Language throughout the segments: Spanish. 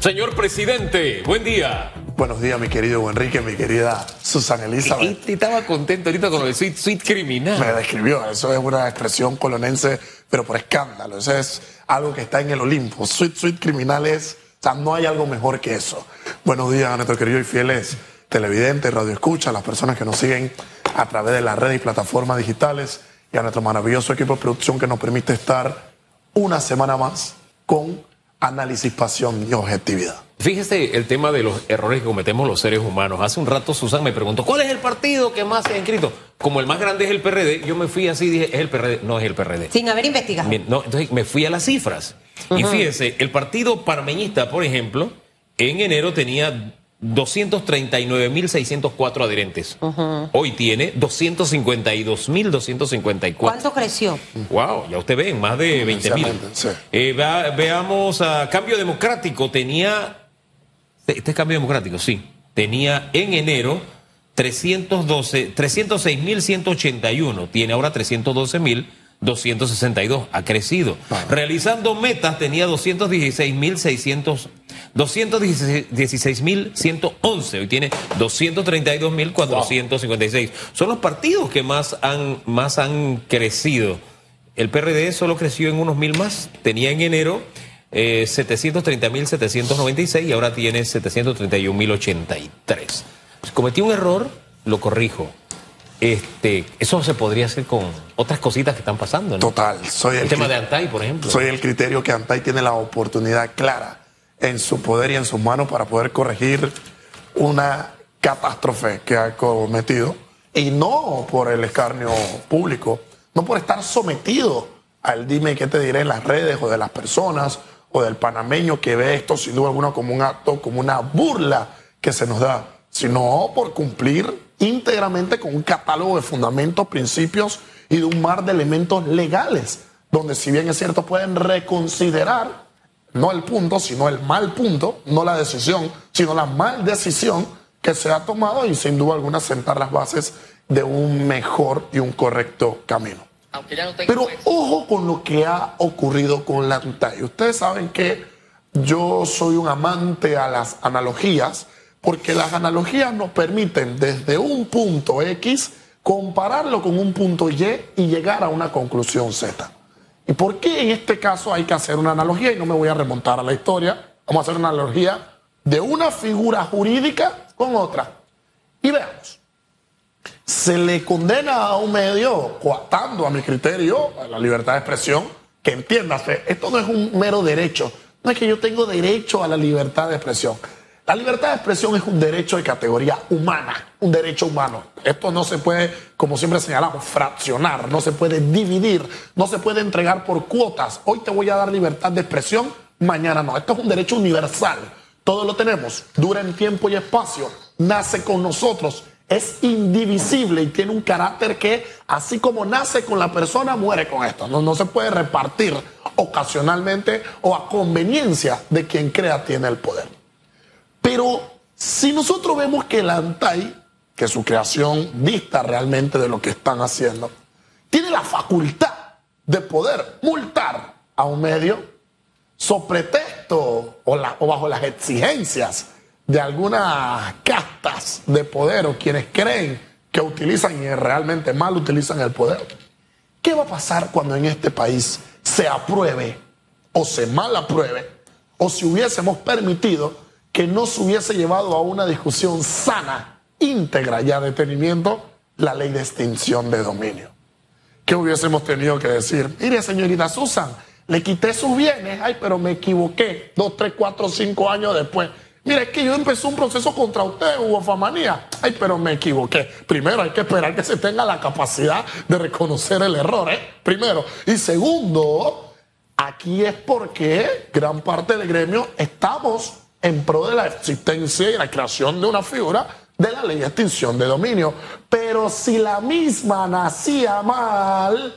Señor presidente, buen día. Buenos días, mi querido Enrique, mi querida Susana Elizabeth. Y, estaba contento ahorita con lo de sweet, sweet criminal. Me describió, eso es una expresión colonense, pero por escándalo. Eso es algo que está en el Olimpo. Sweet, sweet criminal es, o sea, no hay algo mejor que eso. Buenos días a nuestros queridos y fieles televidentes, radio escucha, las personas que nos siguen a través de las redes y plataformas digitales y a nuestro maravilloso equipo de producción que nos permite estar una semana más con análisis, pasión y objetividad. Fíjese el tema de los errores que cometemos los seres humanos. Hace un rato Susan me preguntó, ¿cuál es el partido que más se ha inscrito? Como el más grande es el PRD, yo me fui así y dije, es el PRD. No es el PRD. Sin haber investigado. no, entonces me fui a las cifras. Y fíjese, el partido parmeñista, por ejemplo, en enero tenía 239.604 adherentes. Hoy tiene 252.254. ¿Cuánto creció? Wow, ya usted ve, más de 20.000. Eh, veamos a Cambio Democrático, tenía... Este es Cambio Democrático, sí. Tenía en enero 312, 306.181, tiene ahora 312.000. 262, ha crecido. Realizando metas tenía 216.600, 216.111, hoy tiene 232.456. Son los partidos que más han, más han crecido. El PRD solo creció en unos mil más, tenía en enero eh, 730.796 y ahora tiene 731.083. Cometí un error, lo corrijo este, eso se podría hacer con otras cositas que están pasando. ¿no? Total. Soy el, tema de Antay, por ejemplo. Soy el criterio que Antay tiene la oportunidad clara en su poder y en sus manos para poder corregir una catástrofe que ha cometido. Y no por el escarnio público, no por estar sometido al dime qué te diré en las redes o de las personas o del panameño que ve esto sin duda alguna como un acto, como una burla que se nos da, sino por cumplir íntegramente con un catálogo de fundamentos, principios y de un mar de elementos legales, donde si bien es cierto pueden reconsiderar no el punto, sino el mal punto, no la decisión, sino la mal decisión que se ha tomado y sin duda alguna sentar las bases de un mejor y un correcto camino. Pero ojo con lo que ha ocurrido con la y Ustedes saben que yo soy un amante a las analogías porque las analogías nos permiten desde un punto X compararlo con un punto Y y llegar a una conclusión Z. ¿Y por qué en este caso hay que hacer una analogía? Y no me voy a remontar a la historia. Vamos a hacer una analogía de una figura jurídica con otra. Y veamos. Se le condena a un medio, coatando a mi criterio, a la libertad de expresión, que entiéndase, esto no es un mero derecho. No es que yo tengo derecho a la libertad de expresión. La libertad de expresión es un derecho de categoría humana, un derecho humano. Esto no se puede, como siempre señalamos, fraccionar, no se puede dividir, no se puede entregar por cuotas. Hoy te voy a dar libertad de expresión, mañana no. Esto es un derecho universal. Todos lo tenemos, dura en tiempo y espacio, nace con nosotros, es indivisible y tiene un carácter que, así como nace con la persona, muere con esto. No, no se puede repartir ocasionalmente o a conveniencia de quien crea tiene el poder. Pero si nosotros vemos que el ANTAI, que su creación dista realmente de lo que están haciendo, tiene la facultad de poder multar a un medio so pretexto o bajo las exigencias de algunas castas de poder o quienes creen que utilizan y realmente mal utilizan el poder. ¿Qué va a pasar cuando en este país se apruebe o se mal apruebe o si hubiésemos permitido que no se hubiese llevado a una discusión sana, íntegra y a detenimiento la ley de extinción de dominio. ¿Qué hubiésemos tenido que decir? Mire, señorita Susan, le quité sus bienes, ay, pero me equivoqué, dos, tres, cuatro, cinco años después. Mire, es que yo empecé un proceso contra usted, hubo famanía. Ay, pero me equivoqué. Primero hay que esperar que se tenga la capacidad de reconocer el error, ¿eh? Primero. Y segundo, aquí es porque gran parte del gremio estamos en pro de la existencia y la creación de una figura de la ley de extinción de dominio. Pero si la misma nacía mal,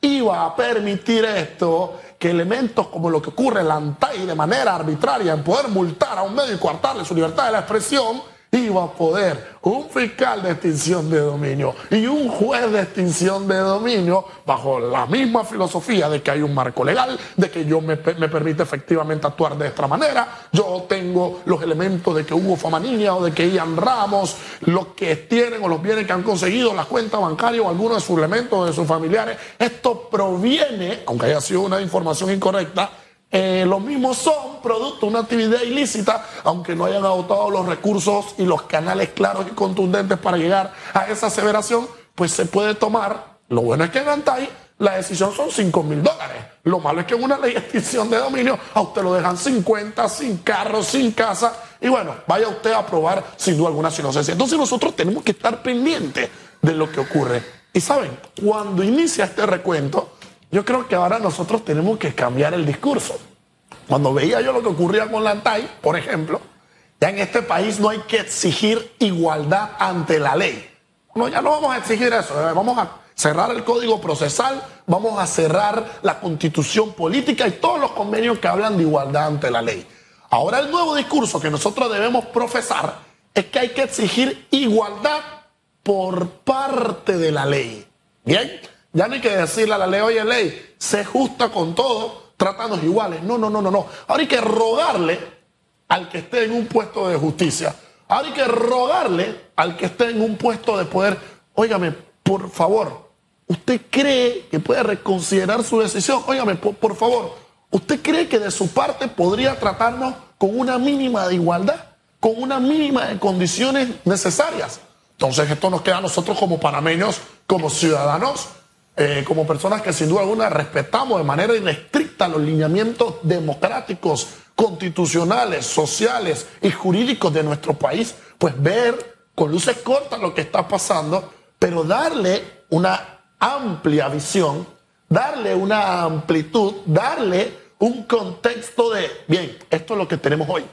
iba a permitir esto, que elementos como lo que ocurre en la ANTAI de manera arbitraria en poder multar a un medio y coartarle su libertad de la expresión, iba a poder un fiscal de extinción de dominio y un juez de extinción de dominio bajo la misma filosofía de que hay un marco legal, de que yo me, me permite efectivamente actuar de esta manera, yo tengo los elementos de que hubo fama niña o de que Ian Ramos, los que tienen o los bienes que han conseguido, las cuentas bancarias o algunos de sus elementos de sus familiares. Esto proviene, aunque haya sido una información incorrecta, eh, los mismos son producto de una actividad ilícita, aunque no hayan agotado los recursos y los canales claros y contundentes para llegar a esa aseveración, pues se puede tomar. Lo bueno es que en Antay la decisión son 5 mil dólares. Lo malo es que en una ley de extinción de dominio a usted lo dejan 50, sin carro, sin casa. Y bueno, vaya usted a probar sin duda alguna si no Entonces nosotros tenemos que estar pendientes de lo que ocurre. Y saben, cuando inicia este recuento, yo creo que ahora nosotros tenemos que cambiar el discurso. Cuando veía yo lo que ocurría con la ANTAI, por ejemplo, ya en este país no hay que exigir igualdad ante la ley. No, ya no vamos a exigir eso, eh, vamos a cerrar el código procesal, vamos a cerrar la constitución política y todos los convenios que hablan de igualdad ante la ley. Ahora el nuevo discurso que nosotros debemos profesar es que hay que exigir igualdad por parte de la ley. ¿Bien? Ya no hay que decirle a la ley, oye ley, sé justa con todo, trátanos iguales. No, no, no, no, no. Ahora hay que rogarle al que esté en un puesto de justicia. Ahora hay que rogarle al que esté en un puesto de poder, óigame, por favor, ¿usted cree que puede reconsiderar su decisión? Óigame, por, por favor, ¿usted cree que de su parte podría tratarnos con una mínima de igualdad? Con una mínima de condiciones necesarias. Entonces esto nos queda a nosotros como panameños, como ciudadanos, eh, como personas que sin duda alguna respetamos de manera irrestricta los lineamientos democráticos, constitucionales, sociales y jurídicos de nuestro país, pues ver con luces cortas lo que está pasando, pero darle una amplia visión, darle una amplitud, darle un contexto de, bien, esto es lo que tenemos hoy.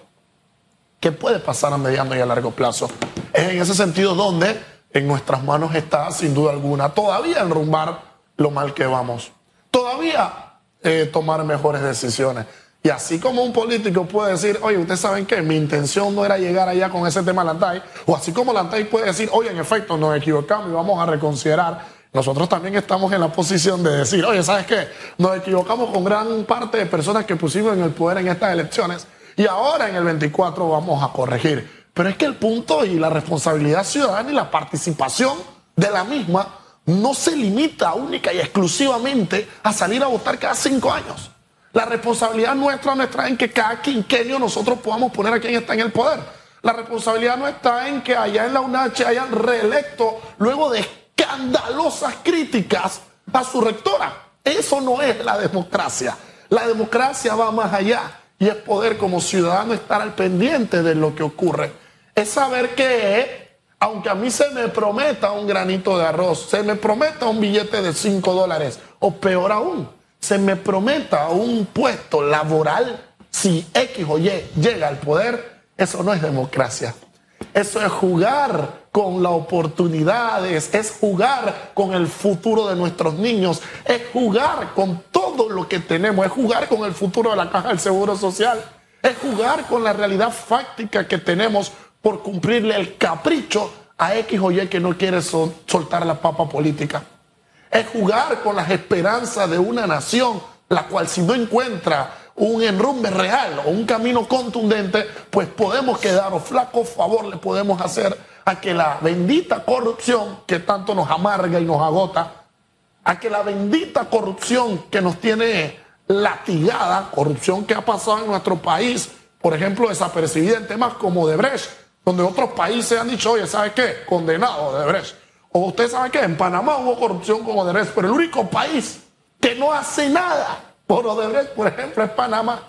¿Qué puede pasar a mediano y a largo plazo? Es en ese sentido donde en nuestras manos está, sin duda alguna, todavía enrumbar lo mal que vamos. Todavía eh, tomar mejores decisiones. Y así como un político puede decir, oye, ustedes saben que mi intención no era llegar allá con ese tema Lantay, o así como Lantay puede decir, oye, en efecto, nos equivocamos y vamos a reconsiderar, nosotros también estamos en la posición de decir, oye, ¿sabes qué? Nos equivocamos con gran parte de personas que pusimos en el poder en estas elecciones y ahora en el 24 vamos a corregir. Pero es que el punto y la responsabilidad ciudadana y la participación de la misma no se limita única y exclusivamente a salir a votar cada cinco años. La responsabilidad nuestra no está en que cada quinquenio nosotros podamos poner a quien está en el poder. La responsabilidad no está en que allá en la UNACH hayan reelecto luego de escandalosas críticas a su rectora. Eso no es la democracia. La democracia va más allá y es poder como ciudadano estar al pendiente de lo que ocurre. Es saber que aunque a mí se me prometa un granito de arroz, se me prometa un billete de 5 dólares, o peor aún, se me prometa un puesto laboral, si X o Y llega al poder, eso no es democracia. Eso es jugar con las oportunidades, es jugar con el futuro de nuestros niños, es jugar con todo lo que tenemos, es jugar con el futuro de la caja del Seguro Social, es jugar con la realidad fáctica que tenemos por cumplirle el capricho a X o Y que no quiere soltar la papa política. Es jugar con las esperanzas de una nación, la cual si no encuentra un enrumbe real o un camino contundente, pues podemos quedar o flaco favor le podemos hacer a que la bendita corrupción que tanto nos amarga y nos agota, a que la bendita corrupción que nos tiene latigada, corrupción que ha pasado en nuestro país, por ejemplo, desapercibida en temas como de Brecht, donde otros países han dicho, oye, ¿sabe qué? Condenado Odebrecht. O usted sabe qué, en Panamá hubo corrupción con Odebrecht, pero el único país que no hace nada por Odebrecht, por ejemplo, es Panamá.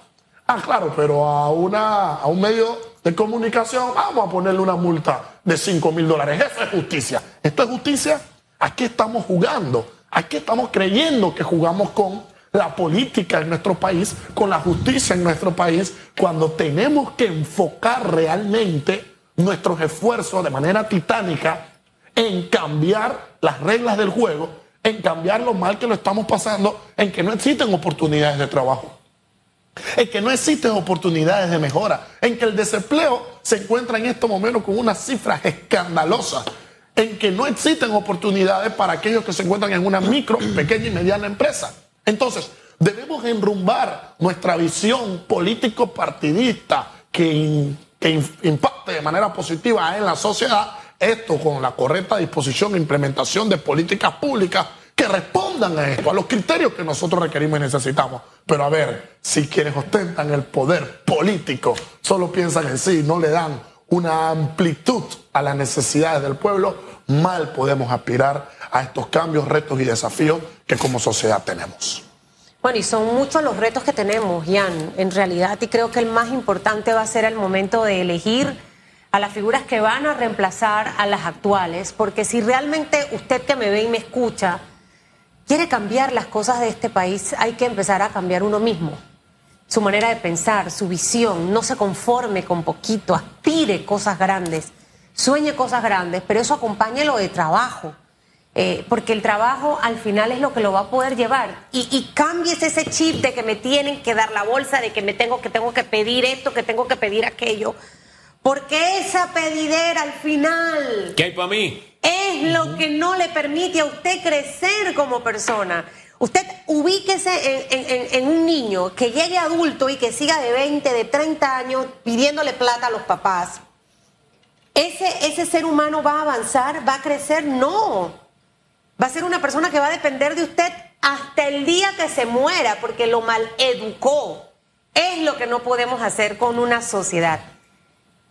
Ah, claro, pero a, una, a un medio de comunicación vamos a ponerle una multa de 5 mil dólares. Eso es justicia. ¿Esto es justicia? ¿A qué estamos jugando? ¿A qué estamos creyendo que jugamos con la política en nuestro país, con la justicia en nuestro país, cuando tenemos que enfocar realmente nuestros esfuerzos de manera titánica en cambiar las reglas del juego, en cambiar lo mal que lo estamos pasando, en que no existen oportunidades de trabajo, en que no existen oportunidades de mejora, en que el desempleo se encuentra en estos momentos con unas cifras escandalosas, en que no existen oportunidades para aquellos que se encuentran en una micro, pequeña y mediana empresa. Entonces, debemos enrumbar nuestra visión político-partidista que, que impacte de manera positiva en la sociedad, esto con la correcta disposición e implementación de políticas públicas que respondan a esto, a los criterios que nosotros requerimos y necesitamos. Pero a ver, si quienes ostentan el poder político solo piensan en sí, no le dan una amplitud a las necesidades del pueblo, mal podemos aspirar a estos cambios, retos y desafíos que como sociedad tenemos. Bueno, y son muchos los retos que tenemos, Jan, en realidad, y creo que el más importante va a ser el momento de elegir a las figuras que van a reemplazar a las actuales, porque si realmente usted que me ve y me escucha quiere cambiar las cosas de este país, hay que empezar a cambiar uno mismo. Su manera de pensar, su visión, no se conforme con poquito, aspire cosas grandes, sueñe cosas grandes, pero eso acompáñelo de trabajo. Eh, porque el trabajo al final es lo que lo va a poder llevar. Y, y cambies ese chip de que me tienen que dar la bolsa, de que me tengo que, tengo que pedir esto, que tengo que pedir aquello. Porque esa pedidera al final. ¿Qué hay para mí? Es lo que no le permite a usted crecer como persona. Usted ubíquese en, en, un niño que llegue adulto y que siga de 20, de 30 años pidiéndole plata a los papás. ¿Ese, ¿Ese ser humano va a avanzar? ¿Va a crecer? No. Va a ser una persona que va a depender de usted hasta el día que se muera porque lo mal educó. Es lo que no podemos hacer con una sociedad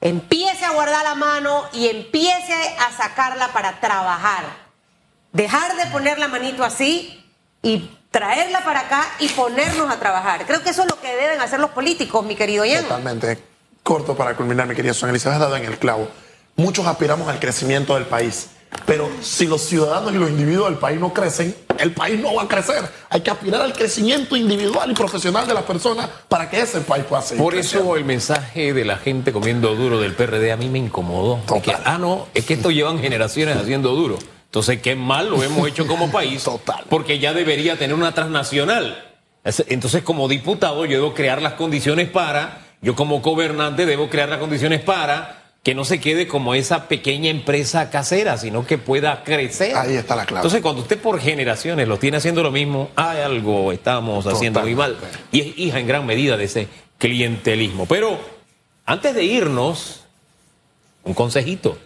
empiece a guardar la mano y empiece a sacarla para trabajar. Dejar de poner la manito así y traerla para acá y ponernos a trabajar. Creo que eso es lo que deben hacer los políticos, mi querido Ian. Totalmente. Corto para culminar, mi querida Sonia Elizabeth, has dado en el clavo. Muchos aspiramos al crecimiento del país. Pero si los ciudadanos y los individuos del país no crecen, el país no va a crecer. Hay que aspirar al crecimiento individual y profesional de las personas para que ese país pueda seguir. Por eso el mensaje de la gente comiendo duro del PRD a mí me incomodó. ah, no, es que esto llevan generaciones haciendo duro. Entonces, qué mal lo hemos hecho como país. Total. Porque ya debería tener una transnacional. Entonces, como diputado, yo debo crear las condiciones para, yo como gobernante debo crear las condiciones para que no se quede como esa pequeña empresa casera, sino que pueda crecer. Ahí está la clave. Entonces, cuando usted por generaciones lo tiene haciendo lo mismo, hay algo estamos haciendo muy mal. Y es hija en gran medida de ese clientelismo. Pero antes de irnos, un consejito.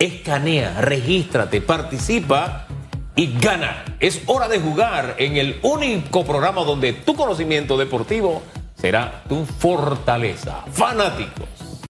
Escanea, regístrate, participa y gana. Es hora de jugar en el único programa donde tu conocimiento deportivo será tu fortaleza. Fanático